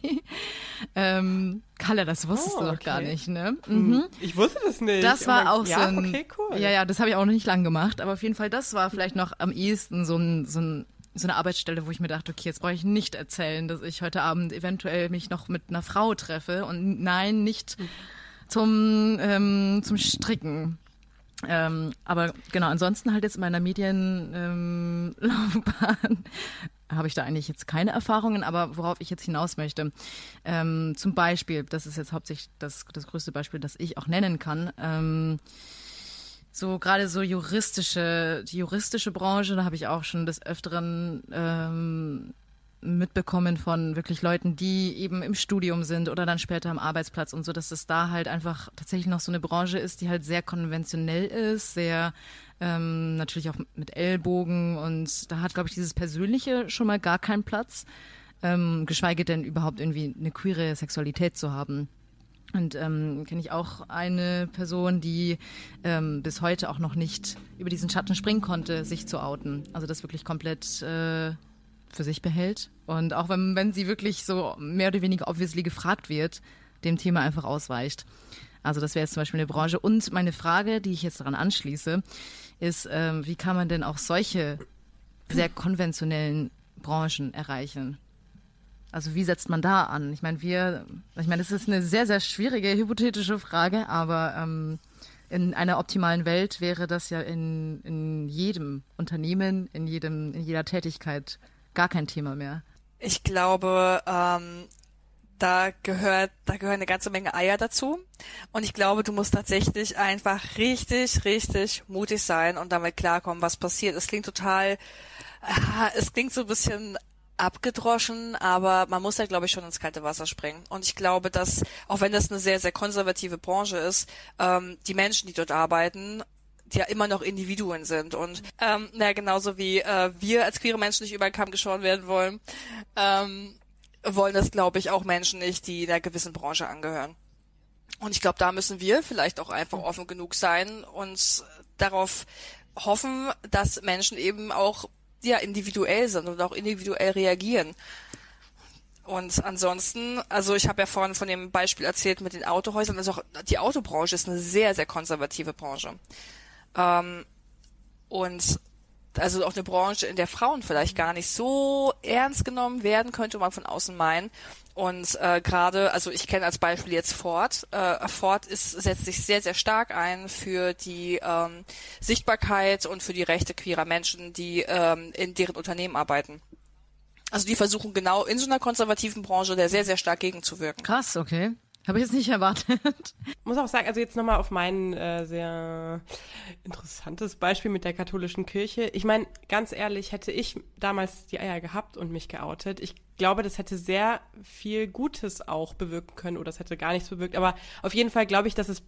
ähm, Kalle, das wusstest Oh, du doch gar nicht, ne? Mhm. Ich wusste das nicht. Das war auch ja, so ein. okay, cool. Ja, ja, das habe ich auch noch nicht lang gemacht, aber auf jeden Fall, das war vielleicht noch am ehesten so ein, so ein so eine Arbeitsstelle, wo ich mir dachte, okay, jetzt brauche ich nicht erzählen, dass ich heute Abend eventuell mich noch mit einer Frau treffe und nein, nicht zum ähm, zum Stricken. Ähm, aber genau, ansonsten halt jetzt in meiner Medienlaufbahn ähm, habe ich da eigentlich jetzt keine Erfahrungen, aber worauf ich jetzt hinaus möchte, ähm, zum Beispiel, das ist jetzt hauptsächlich das, das größte Beispiel, das ich auch nennen kann, ähm, so gerade so juristische, die juristische Branche, da habe ich auch schon des Öfteren ähm, mitbekommen von wirklich Leuten, die eben im Studium sind oder dann später am Arbeitsplatz und so, dass es da halt einfach tatsächlich noch so eine Branche ist, die halt sehr konventionell ist, sehr ähm, natürlich auch mit Ellbogen und da hat, glaube ich, dieses Persönliche schon mal gar keinen Platz, ähm, geschweige denn überhaupt irgendwie eine queere Sexualität zu haben. Und ähm, kenne ich auch eine Person, die ähm, bis heute auch noch nicht über diesen Schatten springen konnte, sich zu outen. Also das wirklich komplett äh, für sich behält. Und auch wenn, wenn sie wirklich so mehr oder weniger obviously gefragt wird, dem Thema einfach ausweicht. Also das wäre jetzt zum Beispiel eine Branche. Und meine Frage, die ich jetzt daran anschließe, ist, ähm, wie kann man denn auch solche sehr konventionellen Branchen erreichen? Also wie setzt man da an? Ich meine, wir, ich meine, das ist eine sehr, sehr schwierige hypothetische Frage, aber ähm, in einer optimalen Welt wäre das ja in, in jedem Unternehmen, in jedem, in jeder Tätigkeit gar kein Thema mehr. Ich glaube, ähm, da gehört, da gehören eine ganze Menge Eier dazu. Und ich glaube, du musst tatsächlich einfach richtig, richtig mutig sein und damit klarkommen, was passiert. Es klingt total, es klingt so ein bisschen abgedroschen, aber man muss ja, glaube ich, schon ins kalte Wasser springen. Und ich glaube, dass, auch wenn das eine sehr, sehr konservative Branche ist, ähm, die Menschen, die dort arbeiten, ja immer noch Individuen sind und ähm, na genauso wie äh, wir als queere Menschen nicht über den Kamm geschoren werden wollen, ähm, wollen das glaube ich auch Menschen nicht, die einer gewissen Branche angehören. Und ich glaube, da müssen wir vielleicht auch einfach offen genug sein und darauf hoffen, dass Menschen eben auch ja individuell sind und auch individuell reagieren. Und ansonsten, also ich habe ja vorhin von dem Beispiel erzählt mit den Autohäusern, also auch die Autobranche ist eine sehr, sehr konservative Branche. Ähm, und also auch eine Branche, in der Frauen vielleicht gar nicht so ernst genommen werden, könnte man von außen meinen. Und äh, gerade, also ich kenne als Beispiel jetzt Ford. Äh, Ford ist, setzt sich sehr, sehr stark ein für die ähm, Sichtbarkeit und für die Rechte queerer Menschen, die ähm, in deren Unternehmen arbeiten. Also die versuchen genau in so einer konservativen Branche der sehr, sehr stark gegenzuwirken. Krass, okay. Habe ich jetzt nicht erwartet. muss auch sagen, also jetzt nochmal auf mein äh, sehr interessantes Beispiel mit der katholischen Kirche. Ich meine, ganz ehrlich, hätte ich damals die Eier gehabt und mich geoutet, ich glaube, das hätte sehr viel Gutes auch bewirken können oder es hätte gar nichts bewirkt. Aber auf jeden Fall glaube ich, dass es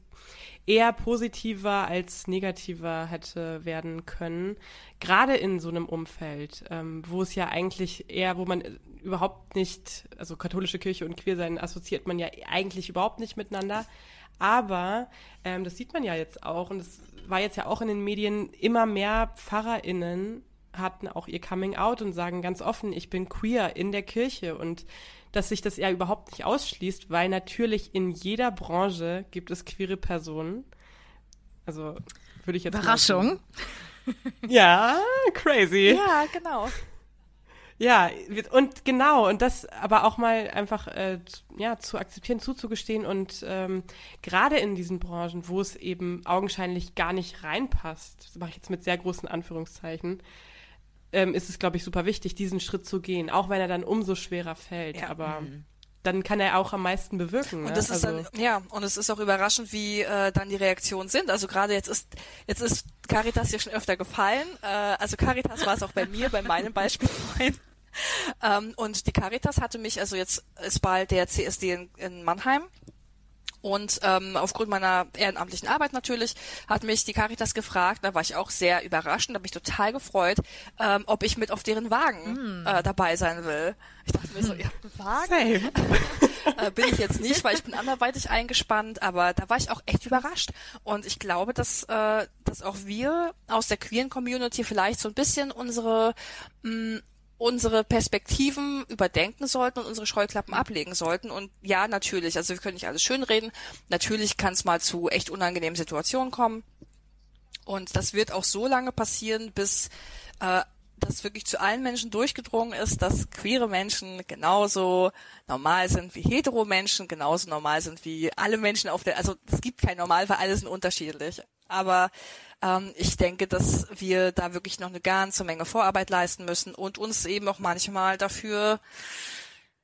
eher positiver als negativer hätte werden können. Gerade in so einem Umfeld, ähm, wo es ja eigentlich eher, wo man überhaupt nicht, also katholische Kirche und Queersein assoziiert man ja eigentlich überhaupt nicht miteinander. Aber ähm, das sieht man ja jetzt auch und es war jetzt ja auch in den Medien immer mehr PfarrerInnen hatten auch ihr Coming Out und sagen ganz offen, ich bin queer in der Kirche und dass sich das ja überhaupt nicht ausschließt, weil natürlich in jeder Branche gibt es queere Personen. Also würde ich jetzt Überraschung. Ja, crazy. Ja, genau. Ja, und genau, und das aber auch mal einfach äh, ja, zu akzeptieren, zuzugestehen und ähm, gerade in diesen Branchen, wo es eben augenscheinlich gar nicht reinpasst, das mache ich jetzt mit sehr großen Anführungszeichen, ähm, ist es, glaube ich, super wichtig, diesen Schritt zu gehen, auch wenn er dann umso schwerer fällt. Ja. Aber dann kann er auch am meisten bewirken. Und ne? das ist also, dann, ja, und es ist auch überraschend, wie äh, dann die Reaktionen sind. Also gerade jetzt ist, jetzt ist Caritas hier schon öfter gefallen. Äh, also Caritas war es auch bei mir, bei meinem Beispiel vorhin. Ähm, und die Caritas hatte mich, also jetzt ist bald der CSD in, in Mannheim. Und ähm, aufgrund meiner ehrenamtlichen Arbeit natürlich hat mich die Caritas gefragt, da war ich auch sehr überrascht und habe mich total gefreut, ähm, ob ich mit auf deren Wagen äh, dabei sein will. Ich dachte mir so, ihr habt einen Wagen? Äh, bin ich jetzt nicht, weil ich bin anderweitig eingespannt, aber da war ich auch echt überrascht. Und ich glaube, dass, äh, dass auch wir aus der queeren Community vielleicht so ein bisschen unsere mh, unsere Perspektiven überdenken sollten und unsere Scheuklappen ablegen sollten. Und ja, natürlich, also wir können nicht alles schönreden. Natürlich kann es mal zu echt unangenehmen Situationen kommen. Und das wird auch so lange passieren, bis äh, das wirklich zu allen Menschen durchgedrungen ist, dass queere Menschen genauso normal sind wie hetero Menschen, genauso normal sind wie alle Menschen auf der, also es gibt kein Normal, weil alle sind unterschiedlich. Aber ähm, ich denke, dass wir da wirklich noch eine ganze Menge Vorarbeit leisten müssen und uns eben auch manchmal dafür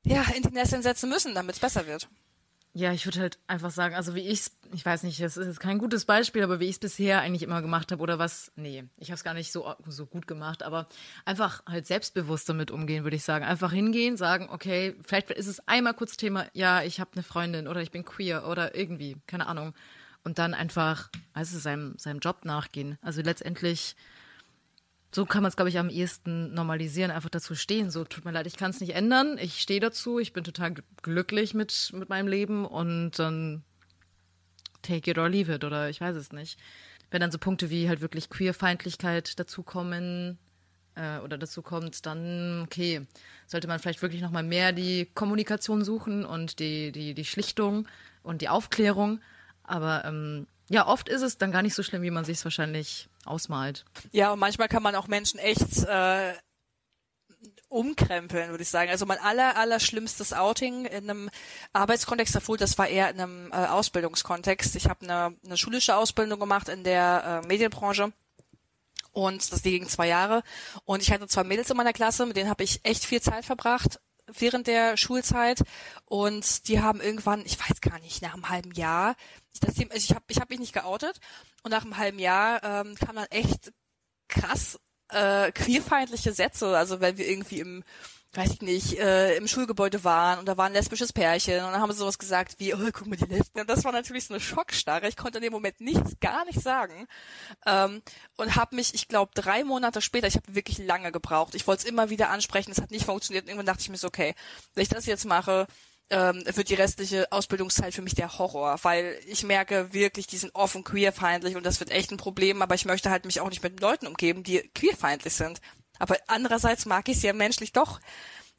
ja, in die Nesseln setzen müssen, damit es besser wird. Ja, ich würde halt einfach sagen, also wie ich's, ich weiß nicht, das ist kein gutes Beispiel, aber wie ich es bisher eigentlich immer gemacht habe oder was, nee, ich habe es gar nicht so, so gut gemacht, aber einfach halt selbstbewusst damit umgehen, würde ich sagen. Einfach hingehen, sagen, okay, vielleicht ist es einmal kurz Thema, ja, ich habe eine Freundin oder ich bin queer oder irgendwie, keine Ahnung. Und dann einfach, also seinem, seinem Job nachgehen. Also letztendlich so kann man es, glaube ich, am ehesten normalisieren, einfach dazu stehen. So, tut mir leid, ich kann es nicht ändern. Ich stehe dazu, ich bin total glücklich mit, mit meinem Leben und dann take it or leave it oder ich weiß es nicht. Wenn dann so Punkte wie halt wirklich Queerfeindlichkeit dazukommen äh, oder dazu kommt, dann okay, sollte man vielleicht wirklich nochmal mehr die Kommunikation suchen und die, die, die Schlichtung und die Aufklärung. Aber ähm, ja, oft ist es dann gar nicht so schlimm, wie man sich es wahrscheinlich ausmalt. Ja, und manchmal kann man auch Menschen echt äh, umkrempeln, würde ich sagen. Also mein aller, aller schlimmstes Outing in einem Arbeitskontext, obwohl das war eher in einem äh, Ausbildungskontext. Ich habe eine, eine schulische Ausbildung gemacht in der äh, Medienbranche. Und das ging zwei Jahre. Und ich hatte zwei Mädels in meiner Klasse, mit denen habe ich echt viel Zeit verbracht während der Schulzeit. Und die haben irgendwann, ich weiß gar nicht, nach einem halben Jahr, das Thema, also ich habe ich hab mich nicht geoutet. Und nach einem halben Jahr ähm, kam dann echt krass äh, queerfeindliche Sätze. Also wenn wir irgendwie im weiß ich nicht, äh, im Schulgebäude waren und da war ein lesbisches Pärchen und dann haben sie sowas gesagt wie, oh, guck mal die Lesben. Und das war natürlich so eine Schockstarre. Ich konnte in dem Moment nichts, gar nicht sagen. Ähm, und habe mich, ich glaube, drei Monate später, ich habe wirklich lange gebraucht. Ich wollte es immer wieder ansprechen, es hat nicht funktioniert. Und irgendwann dachte ich mir so, okay, wenn ich das jetzt mache, ähm, wird die restliche Ausbildungszeit für mich der Horror, weil ich merke wirklich, die sind offen queerfeindlich und das wird echt ein Problem, aber ich möchte halt mich auch nicht mit Leuten umgeben, die queerfeindlich sind. Aber andererseits mag ich sie ja menschlich doch,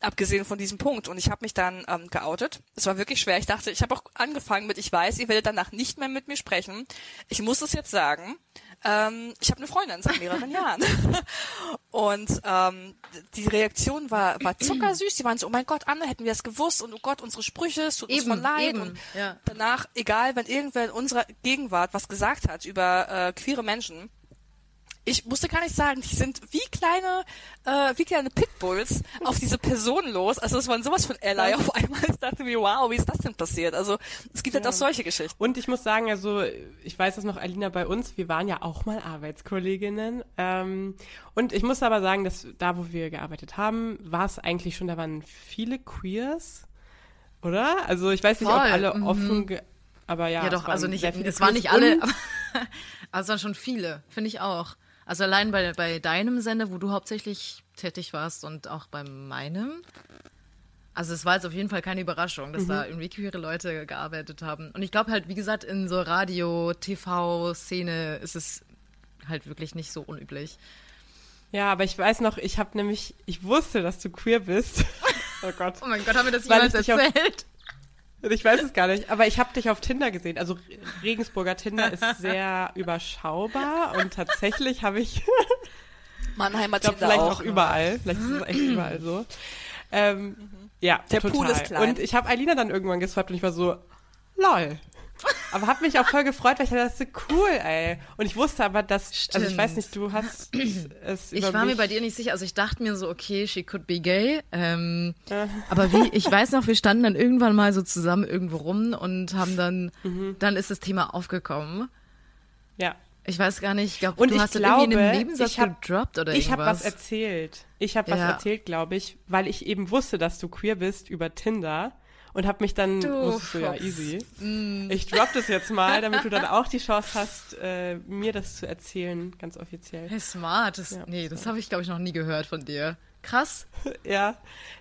abgesehen von diesem Punkt. Und ich habe mich dann ähm, geoutet. Es war wirklich schwer. Ich dachte, ich habe auch angefangen mit, ich weiß, ihr werdet danach nicht mehr mit mir sprechen. Ich muss es jetzt sagen. Ähm, ich habe eine Freundin seit mehreren Jahren. Und ähm, die Reaktion war, war zuckersüß. Die waren so, oh mein Gott, Anne, hätten wir es gewusst. Und oh Gott, unsere Sprüche, es tut uns Eben, voll leid. eben, Und ja. danach, egal, wenn irgendwer in unserer Gegenwart was gesagt hat über äh, queere Menschen, ich musste gar nicht sagen, die sind wie kleine, äh, wie kleine Pitbulls auf diese Person los. Also es waren sowas von Ally auf einmal. Ich dachte mir, wow, wie ist das denn passiert? Also es gibt halt auch solche Geschichten. Und ich muss sagen, also ich weiß das noch, Alina, bei uns, wir waren ja auch mal Arbeitskolleginnen. Ähm, und ich muss aber sagen, dass da, wo wir gearbeitet haben, war es eigentlich schon, da waren viele Queers, oder? Also ich weiß nicht, ob alle mhm. offen, ge aber ja. Ja, es doch, waren also nicht, sehr viele es waren nicht alle, aber es waren schon viele, finde ich auch. Also allein bei, bei deinem Sender, wo du hauptsächlich tätig warst und auch bei meinem. Also es war jetzt auf jeden Fall keine Überraschung, dass da irgendwie queere Leute gearbeitet haben. Und ich glaube halt, wie gesagt, in so Radio, TV-Szene ist es halt wirklich nicht so unüblich. Ja, aber ich weiß noch, ich habe nämlich, ich wusste, dass du queer bist. oh Gott. Oh mein Gott, haben wir das jemals dich auf- erzählt? Ich weiß es gar nicht, aber ich habe dich auf Tinder gesehen. Also Regensburger Tinder ist sehr überschaubar und tatsächlich habe ich, Mannheimer ich glaube Tinder vielleicht auch. auch überall, vielleicht ist es echt überall so. Ähm, Ja, Der total. Pool ist klein. Und ich habe Alina dann irgendwann geswappt und ich war so, lol. Aber hab mich auch voll gefreut, weil ich dachte, cool, ey. Und ich wusste aber, dass, also ich Stimmt. weiß nicht, du hast es Ich war mir bei dir nicht sicher. Also ich dachte mir so, okay, she could be gay. Ähm, aber wie, ich weiß noch, wir standen dann irgendwann mal so zusammen irgendwo rum und haben dann, Mhm. dann ist das Thema aufgekommen. ja. Ich weiß gar nicht, ich glaub, Und du ich hast glaube, irgendwie in einem Nebensatz ich hab- gedroppt oder Ich habe was erzählt. Ich habe was Ja. erzählt, glaube ich, weil ich eben wusste, dass du queer bist über Tinder. Und habe mich dann, Du wusstest du ja, easy. Mm. Ich drop das jetzt mal, damit du dann auch die Chance hast, äh, mir das zu erzählen, ganz offiziell. Hey, smart. Das, Ja, nee, das smart. habe ich, glaube ich, noch nie gehört von dir. Krass. Ja,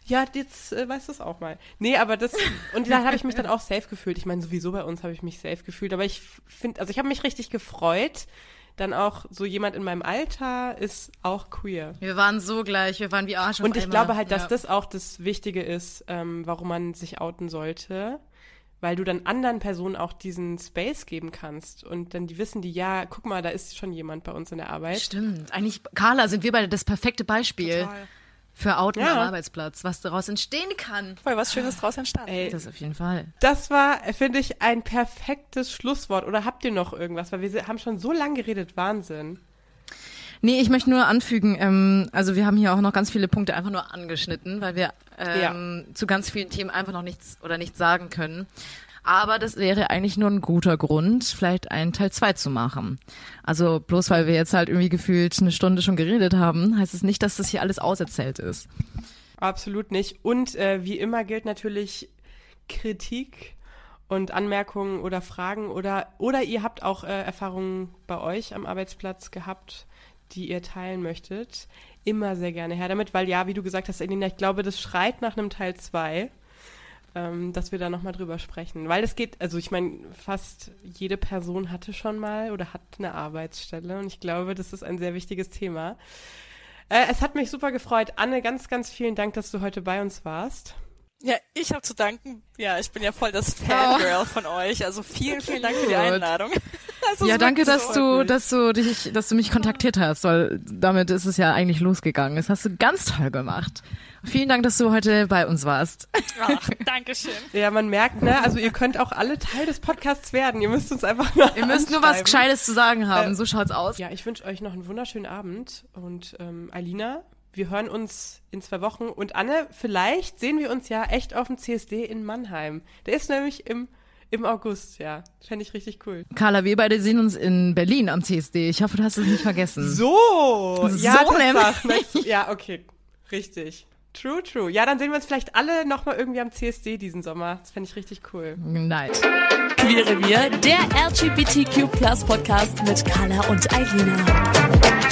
ja, jetzt äh, weißt du es auch mal. Nee, aber das, und da habe ich mich dann auch safe gefühlt. Ich meine, sowieso bei uns habe ich mich safe gefühlt, aber ich finde, also ich habe mich richtig gefreut. Dann auch so jemand in meinem Alter ist auch queer. Wir waren so gleich, wir waren wie Arsch Und ich einmal. glaube halt, dass Ja. das auch das Wichtige ist, ähm, warum man sich outen sollte. Weil du dann anderen Personen auch diesen Space geben kannst. Und dann die wissen die, ja, guck mal, da ist schon jemand bei uns in der Arbeit. Stimmt. Eigentlich, Carla, sind wir beide das perfekte Beispiel Total. Für Outen Ja. am Arbeitsplatz, was daraus entstehen kann. Voll was Schönes draus entstanden. Ey, Das auf jeden Fall. Das war, finde ich, ein perfektes Schlusswort. Oder habt ihr noch irgendwas? Weil wir haben schon so lange geredet. Wahnsinn. Nee, ich möchte nur anfügen, ähm, also wir haben hier auch noch ganz viele Punkte einfach nur angeschnitten, weil wir ähm, zu ganz vielen Themen einfach noch nichts oder nichts sagen können. Aber das wäre eigentlich nur ein guter Grund, vielleicht einen Teil zwei zu machen. Also bloß weil wir jetzt halt irgendwie gefühlt eine Stunde schon geredet haben, heißt es nicht, dass das hier alles auserzählt ist. Absolut nicht. Und äh, wie immer gilt natürlich Kritik und Anmerkungen oder Fragen oder oder ihr habt auch äh, Erfahrungen bei euch am Arbeitsplatz gehabt, die ihr teilen möchtet. Immer sehr gerne her damit, weil ja, wie du gesagt hast, Elina, ich glaube, das schreit nach einem Teil 2, ähm, dass wir da nochmal drüber sprechen. Weil es geht, also ich meine, fast jede Person hatte schon mal oder hat eine Arbeitsstelle und ich glaube, das ist ein sehr wichtiges Thema. Äh, es hat mich super gefreut. Anne, ganz, ganz vielen Dank, dass du heute bei uns warst. Ja, ich habe zu danken. Ja, ich bin ja voll das Fangirl von euch. Also vielen, vielen Dank für die. Einladung. Das ist Ja, danke, dass so. du, dass du dich, dass du mich kontaktiert hast, weil damit ist es ja eigentlich losgegangen. Das hast du ganz toll gemacht. Vielen Dank, dass du heute bei uns warst. Ach, Dankeschön. Ja, man merkt, ne, also ihr könnt auch alle Teil des Podcasts werden. Ihr müsst uns einfach nur Ihr müsst nur was. Gescheites zu sagen haben. Äh, So schaut's aus. Ja, ich wünsche euch noch einen wunderschönen Abend und ähm, Alina, wir hören uns in zwei Wochen und Anne, vielleicht sehen wir uns ja echt auf dem CSD in Mannheim. Der ist nämlich im im August, ja. Fände ich richtig cool. Carla, wir beide sehen uns in Berlin am CSD. Ich hoffe, du hast es nicht vergessen. So, ja, So Tatsache. Nächstes- Ja, okay, richtig. True, true. Ja, dann sehen wir uns vielleicht alle noch mal irgendwie am CSD diesen Sommer. Das fände ich richtig cool. Night. Queere Wir, der LGBTQ Podcast mit Carla und Eilina.